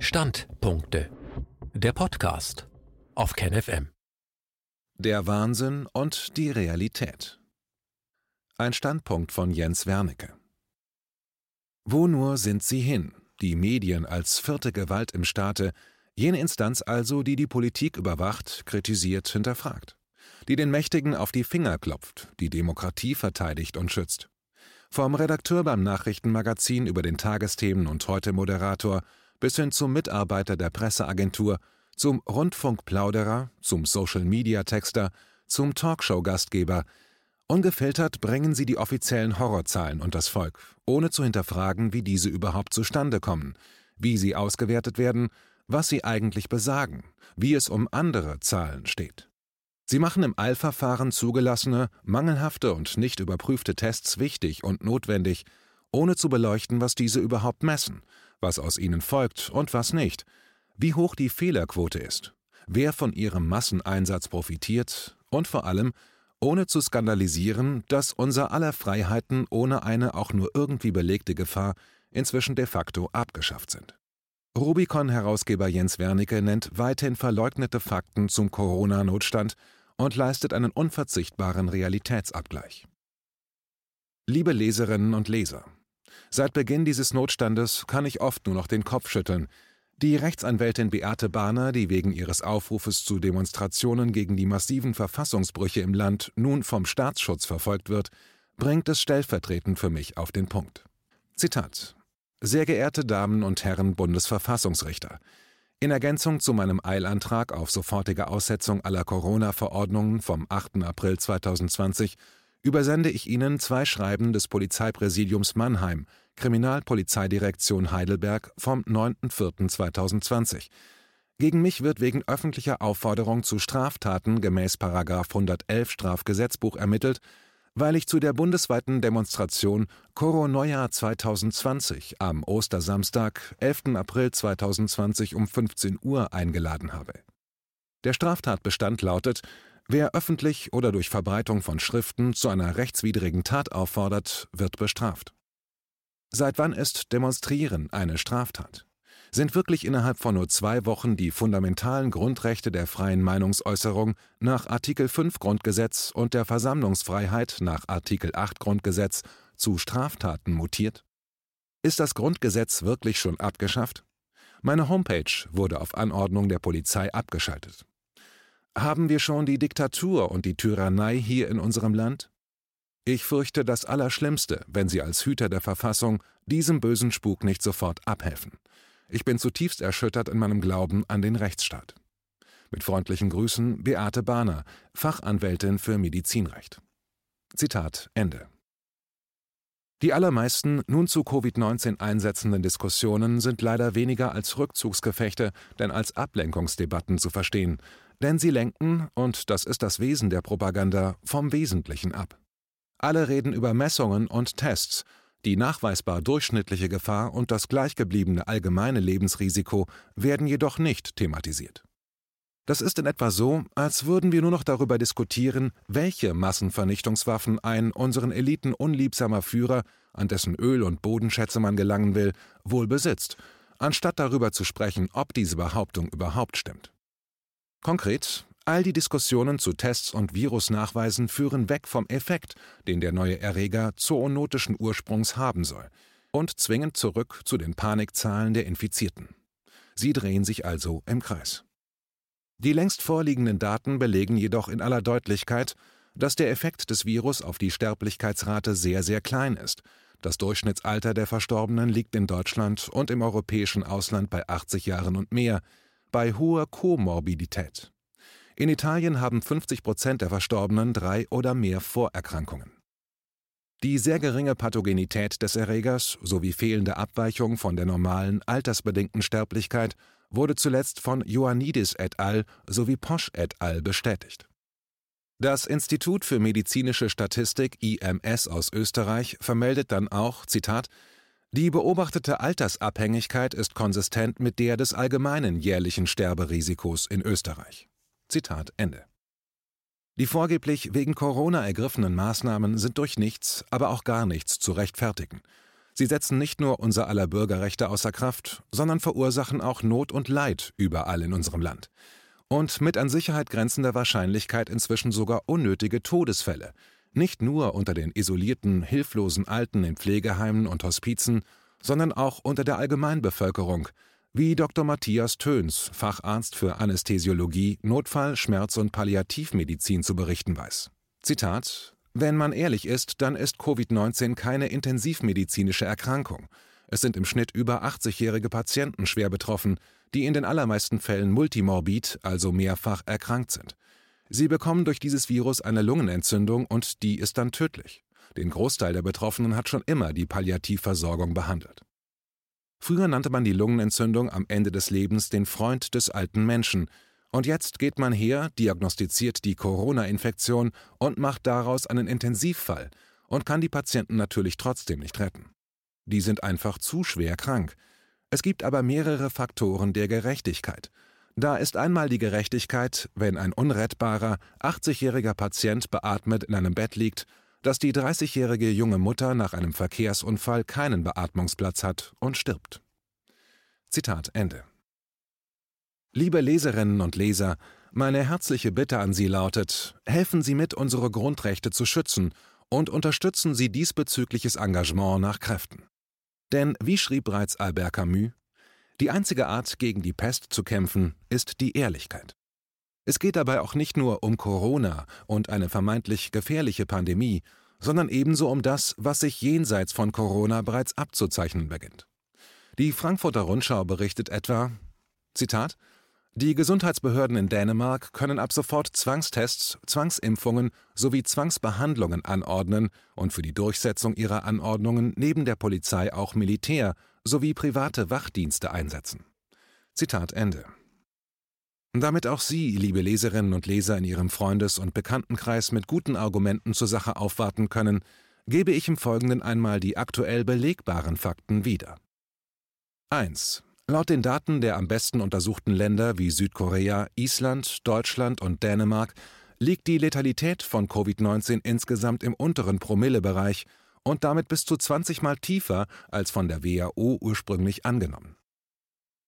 Standpunkte. Der Podcast auf KenFM. Der Wahnsinn und die Realität. Ein Standpunkt von Jens Wernicke. Wo nur sind sie hin, die Medien als vierte Gewalt im Staate, jene Instanz also, die die Politik überwacht, kritisiert, hinterfragt, die den Mächtigen auf die Finger klopft, die Demokratie verteidigt und schützt. Vom Redakteur beim Nachrichtenmagazin über den Tagesthemen und heute Moderator bis hin zum Mitarbeiter der Presseagentur, zum Rundfunkplauderer, zum Social-Media-Texter, zum Talkshow-Gastgeber. Ungefiltert bringen sie die offiziellen Horrorzahlen und das Volk, ohne zu hinterfragen, wie diese überhaupt zustande kommen, wie sie ausgewertet werden, was sie eigentlich besagen, wie es um andere Zahlen steht. Sie machen im Eilverfahren zugelassene, mangelhafte und nicht überprüfte Tests wichtig und notwendig, ohne zu beleuchten, was diese überhaupt messen, was aus ihnen folgt und was nicht, wie hoch die Fehlerquote ist, wer von ihrem Masseneinsatz profitiert und vor allem, ohne zu skandalisieren, dass unser aller Freiheiten ohne eine auch nur irgendwie belegte Gefahr inzwischen de facto abgeschafft sind. Rubicon-Herausgeber Jens Wernicke nennt weithin verleugnete Fakten zum Corona-Notstand und leistet einen unverzichtbaren Realitätsabgleich. Liebe Leserinnen und Leser, seit Beginn dieses Notstandes kann ich oft nur noch den Kopf schütteln. Die Rechtsanwältin Beate Bahner, die wegen ihres Aufrufes zu Demonstrationen gegen die massiven Verfassungsbrüche im Land nun vom Staatsschutz verfolgt wird, bringt es stellvertretend für mich auf den Punkt. Zitat Sehr geehrte Damen und Herren Bundesverfassungsrichter, in Ergänzung zu meinem Eilantrag auf sofortige Aussetzung aller Corona-Verordnungen vom 8. April 2020 übersende ich Ihnen zwei Schreiben des Polizeipräsidiums Mannheim, Kriminalpolizeidirektion Heidelberg vom 9.04.2020. Gegen mich wird wegen öffentlicher Aufforderung zu Straftaten gemäß 111 Strafgesetzbuch ermittelt weil ich zu der bundesweiten Demonstration Neujahr 2020 am Ostersamstag, 11. April 2020 um 15 Uhr eingeladen habe. Der Straftatbestand lautet, wer öffentlich oder durch Verbreitung von Schriften zu einer rechtswidrigen Tat auffordert, wird bestraft. Seit wann ist Demonstrieren eine Straftat? Sind wirklich innerhalb von nur zwei Wochen die fundamentalen Grundrechte der freien Meinungsäußerung nach Artikel 5 Grundgesetz und der Versammlungsfreiheit nach Artikel 8 Grundgesetz zu Straftaten mutiert? Ist das Grundgesetz wirklich schon abgeschafft? Meine Homepage wurde auf Anordnung der Polizei abgeschaltet. Haben wir schon die Diktatur und die Tyrannei hier in unserem Land? Ich fürchte das Allerschlimmste, wenn Sie als Hüter der Verfassung diesem bösen Spuk nicht sofort abhelfen. Ich bin zutiefst erschüttert in meinem Glauben an den Rechtsstaat. Mit freundlichen Grüßen Beate Bahner, Fachanwältin für Medizinrecht. Zitat Ende. Die allermeisten nun zu Covid-19 einsetzenden Diskussionen sind leider weniger als Rückzugsgefechte, denn als Ablenkungsdebatten zu verstehen, denn sie lenken, und das ist das Wesen der Propaganda, vom Wesentlichen ab. Alle reden über Messungen und Tests, die nachweisbar durchschnittliche Gefahr und das gleichgebliebene allgemeine Lebensrisiko werden jedoch nicht thematisiert. Das ist in etwa so, als würden wir nur noch darüber diskutieren, welche Massenvernichtungswaffen ein unseren Eliten unliebsamer Führer, an dessen Öl- und Bodenschätze man gelangen will, wohl besitzt, anstatt darüber zu sprechen, ob diese Behauptung überhaupt stimmt. Konkret, All die Diskussionen zu Tests und Virusnachweisen führen weg vom Effekt, den der neue Erreger zoonotischen Ursprungs haben soll, und zwingen zurück zu den Panikzahlen der Infizierten. Sie drehen sich also im Kreis. Die längst vorliegenden Daten belegen jedoch in aller Deutlichkeit, dass der Effekt des Virus auf die Sterblichkeitsrate sehr, sehr klein ist. Das Durchschnittsalter der Verstorbenen liegt in Deutschland und im europäischen Ausland bei 80 Jahren und mehr, bei hoher Komorbidität. In Italien haben 50 Prozent der Verstorbenen drei oder mehr Vorerkrankungen. Die sehr geringe Pathogenität des Erregers sowie fehlende Abweichung von der normalen altersbedingten Sterblichkeit wurde zuletzt von Ioannidis et al. sowie Posch et al. bestätigt. Das Institut für medizinische Statistik IMS aus Österreich vermeldet dann auch, Zitat, die beobachtete Altersabhängigkeit ist konsistent mit der des allgemeinen jährlichen Sterberisikos in Österreich. Zitat Ende. Die vorgeblich wegen Corona ergriffenen Maßnahmen sind durch nichts, aber auch gar nichts zu rechtfertigen. Sie setzen nicht nur unser aller Bürgerrechte außer Kraft, sondern verursachen auch Not und Leid überall in unserem Land. Und mit an Sicherheit grenzender Wahrscheinlichkeit inzwischen sogar unnötige Todesfälle, nicht nur unter den isolierten, hilflosen Alten in Pflegeheimen und Hospizen, sondern auch unter der Allgemeinbevölkerung, wie Dr. Matthias Töns, Facharzt für Anästhesiologie, Notfall-, Schmerz- und Palliativmedizin zu berichten weiß. Zitat wenn man ehrlich ist, dann ist Covid-19 keine intensivmedizinische Erkrankung. Es sind im Schnitt über 80-jährige Patienten schwer betroffen, die in den allermeisten Fällen multimorbid, also mehrfach erkrankt sind. Sie bekommen durch dieses Virus eine Lungenentzündung und die ist dann tödlich. Den Großteil der Betroffenen hat schon immer die Palliativversorgung behandelt. Früher nannte man die Lungenentzündung am Ende des Lebens den Freund des alten Menschen, und jetzt geht man her, diagnostiziert die Corona-Infektion und macht daraus einen Intensivfall und kann die Patienten natürlich trotzdem nicht retten. Die sind einfach zu schwer krank. Es gibt aber mehrere Faktoren der Gerechtigkeit. Da ist einmal die Gerechtigkeit, wenn ein unrettbarer, 80-jähriger Patient beatmet in einem Bett liegt, dass die 30-jährige junge Mutter nach einem Verkehrsunfall keinen Beatmungsplatz hat und stirbt. Zitat Ende. Liebe Leserinnen und Leser, meine herzliche Bitte an Sie lautet, helfen Sie mit, unsere Grundrechte zu schützen und unterstützen Sie diesbezügliches Engagement nach Kräften. Denn, wie schrieb bereits Albert Camus, die einzige Art, gegen die Pest zu kämpfen, ist die Ehrlichkeit. Es geht dabei auch nicht nur um Corona und eine vermeintlich gefährliche Pandemie, sondern ebenso um das, was sich jenseits von Corona bereits abzuzeichnen beginnt. Die Frankfurter Rundschau berichtet etwa, Zitat, die Gesundheitsbehörden in Dänemark können ab sofort Zwangstests, Zwangsimpfungen sowie Zwangsbehandlungen anordnen und für die Durchsetzung ihrer Anordnungen neben der Polizei auch Militär sowie private Wachdienste einsetzen. Zitat Ende. Damit auch Sie, liebe Leserinnen und Leser, in Ihrem Freundes- und Bekanntenkreis mit guten Argumenten zur Sache aufwarten können, gebe ich im Folgenden einmal die aktuell belegbaren Fakten wieder. 1. Laut den Daten der am besten untersuchten Länder wie Südkorea, Island, Deutschland und Dänemark liegt die Letalität von Covid-19 insgesamt im unteren Promillebereich und damit bis zu 20 Mal tiefer als von der WHO ursprünglich angenommen.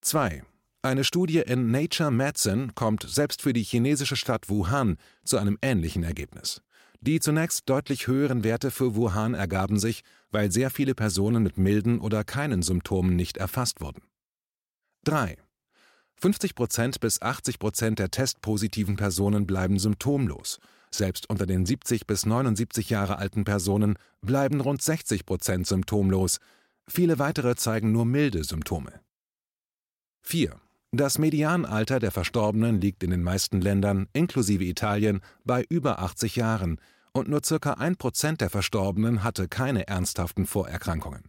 2. Eine Studie in Nature Medicine kommt selbst für die chinesische Stadt Wuhan zu einem ähnlichen Ergebnis. Die zunächst deutlich höheren Werte für Wuhan ergaben sich, weil sehr viele Personen mit milden oder keinen Symptomen nicht erfasst wurden. 3. 50% bis 80% der testpositiven Personen bleiben symptomlos. Selbst unter den 70 bis 79 Jahre alten Personen bleiben rund 60% symptomlos. Viele weitere zeigen nur milde Symptome. 4. Das Medianalter der Verstorbenen liegt in den meisten Ländern, inklusive Italien, bei über 80 Jahren und nur ca. 1% der Verstorbenen hatte keine ernsthaften Vorerkrankungen.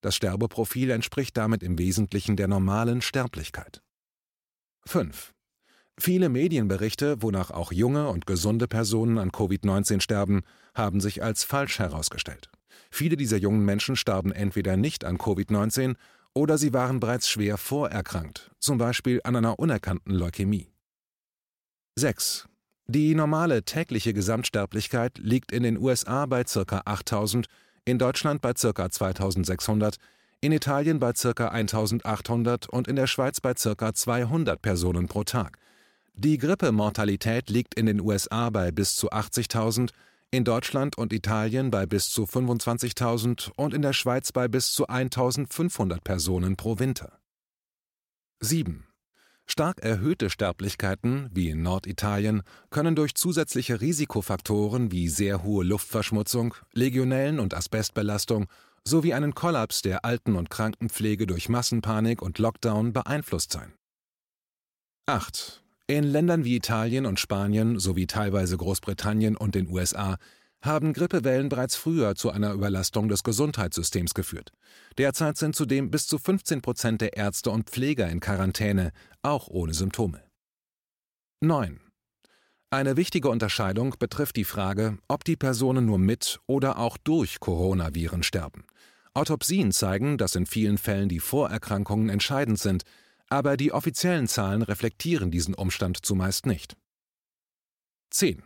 Das Sterbeprofil entspricht damit im Wesentlichen der normalen Sterblichkeit. 5. Viele Medienberichte, wonach auch junge und gesunde Personen an Covid-19 sterben, haben sich als falsch herausgestellt. Viele dieser jungen Menschen starben entweder nicht an Covid-19 oder sie waren bereits schwer vorerkrankt, zum Beispiel an einer unerkannten Leukämie. 6. Die normale tägliche Gesamtsterblichkeit liegt in den USA bei ca. 8000 in Deutschland bei ca. 2600, in Italien bei ca. 1800 und in der Schweiz bei ca. 200 Personen pro Tag. Die Grippemortalität liegt in den USA bei bis zu 80.000, in Deutschland und Italien bei bis zu 25.000 und in der Schweiz bei bis zu 1.500 Personen pro Winter. 7. Stark erhöhte Sterblichkeiten, wie in Norditalien, können durch zusätzliche Risikofaktoren wie sehr hohe Luftverschmutzung, Legionellen- und Asbestbelastung sowie einen Kollaps der Alten- und Krankenpflege durch Massenpanik und Lockdown beeinflusst sein. 8. In Ländern wie Italien und Spanien sowie teilweise Großbritannien und den USA haben Grippewellen bereits früher zu einer Überlastung des Gesundheitssystems geführt. Derzeit sind zudem bis zu 15 Prozent der Ärzte und Pfleger in Quarantäne, auch ohne Symptome. 9. Eine wichtige Unterscheidung betrifft die Frage, ob die Personen nur mit oder auch durch Coronaviren sterben. Autopsien zeigen, dass in vielen Fällen die Vorerkrankungen entscheidend sind, aber die offiziellen Zahlen reflektieren diesen Umstand zumeist nicht. 10.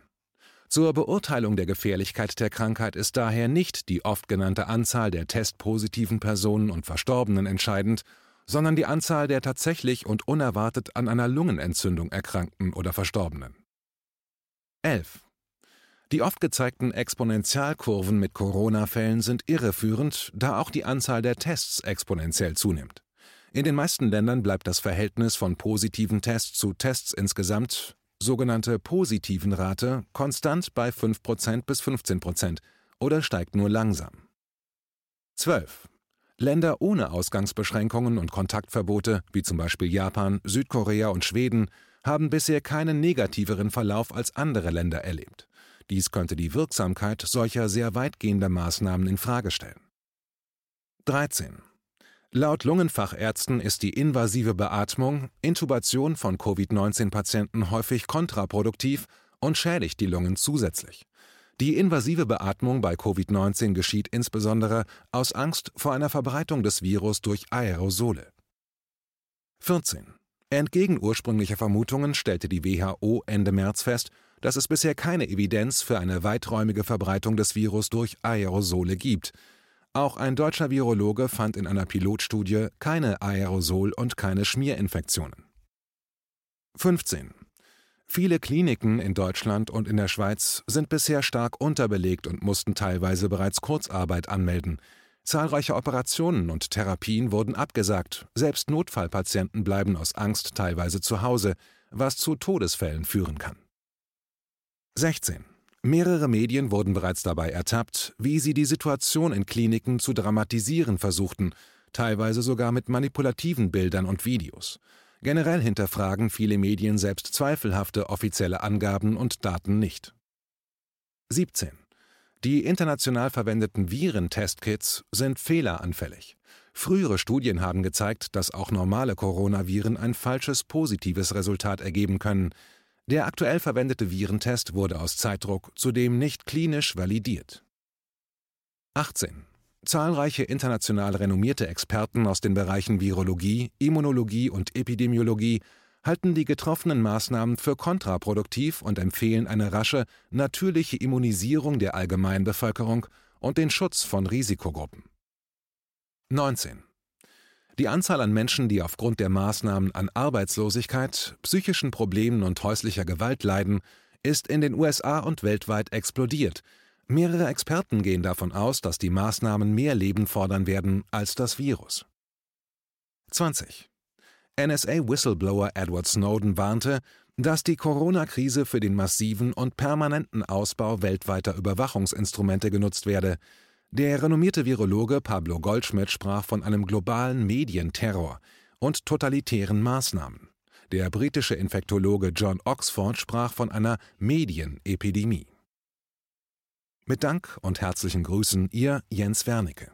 Zur Beurteilung der Gefährlichkeit der Krankheit ist daher nicht die oft genannte Anzahl der testpositiven Personen und Verstorbenen entscheidend, sondern die Anzahl der tatsächlich und unerwartet an einer Lungenentzündung Erkrankten oder Verstorbenen. 11. Die oft gezeigten Exponentialkurven mit Corona-Fällen sind irreführend, da auch die Anzahl der Tests exponentiell zunimmt. In den meisten Ländern bleibt das Verhältnis von positiven Tests zu Tests insgesamt, sogenannte positiven Rate, konstant bei 5% bis 15% oder steigt nur langsam. 12. Länder ohne Ausgangsbeschränkungen und Kontaktverbote, wie zum Beispiel Japan, Südkorea und Schweden, haben bisher keinen negativeren Verlauf als andere Länder erlebt. Dies könnte die Wirksamkeit solcher sehr weitgehender Maßnahmen in Frage stellen. 13. Laut Lungenfachärzten ist die invasive Beatmung, Intubation von Covid-19-Patienten häufig kontraproduktiv und schädigt die Lungen zusätzlich. Die invasive Beatmung bei Covid-19 geschieht insbesondere aus Angst vor einer Verbreitung des Virus durch Aerosole. 14. Entgegen ursprünglicher Vermutungen stellte die WHO Ende März fest, dass es bisher keine Evidenz für eine weiträumige Verbreitung des Virus durch Aerosole gibt – auch ein deutscher Virologe fand in einer Pilotstudie keine Aerosol- und keine Schmierinfektionen. 15. Viele Kliniken in Deutschland und in der Schweiz sind bisher stark unterbelegt und mussten teilweise bereits Kurzarbeit anmelden. Zahlreiche Operationen und Therapien wurden abgesagt, selbst Notfallpatienten bleiben aus Angst teilweise zu Hause, was zu Todesfällen führen kann. 16. Mehrere Medien wurden bereits dabei ertappt, wie sie die Situation in Kliniken zu dramatisieren versuchten, teilweise sogar mit manipulativen Bildern und Videos. Generell hinterfragen viele Medien selbst zweifelhafte offizielle Angaben und Daten nicht. 17. Die international verwendeten Virentestkits sind fehleranfällig. Frühere Studien haben gezeigt, dass auch normale Coronaviren ein falsches positives Resultat ergeben können, der aktuell verwendete Virentest wurde aus Zeitdruck zudem nicht klinisch validiert. 18. Zahlreiche international renommierte Experten aus den Bereichen Virologie, Immunologie und Epidemiologie halten die getroffenen Maßnahmen für kontraproduktiv und empfehlen eine rasche, natürliche Immunisierung der Allgemeinbevölkerung und den Schutz von Risikogruppen. 19. Die Anzahl an Menschen, die aufgrund der Maßnahmen an Arbeitslosigkeit, psychischen Problemen und häuslicher Gewalt leiden, ist in den USA und weltweit explodiert. Mehrere Experten gehen davon aus, dass die Maßnahmen mehr Leben fordern werden als das Virus. 20. NSA-Whistleblower Edward Snowden warnte, dass die Corona-Krise für den massiven und permanenten Ausbau weltweiter Überwachungsinstrumente genutzt werde, der renommierte Virologe Pablo Goldschmidt sprach von einem globalen Medienterror und totalitären Maßnahmen. Der britische Infektologe John Oxford sprach von einer Medienepidemie. Mit Dank und herzlichen Grüßen, Ihr Jens Wernicke.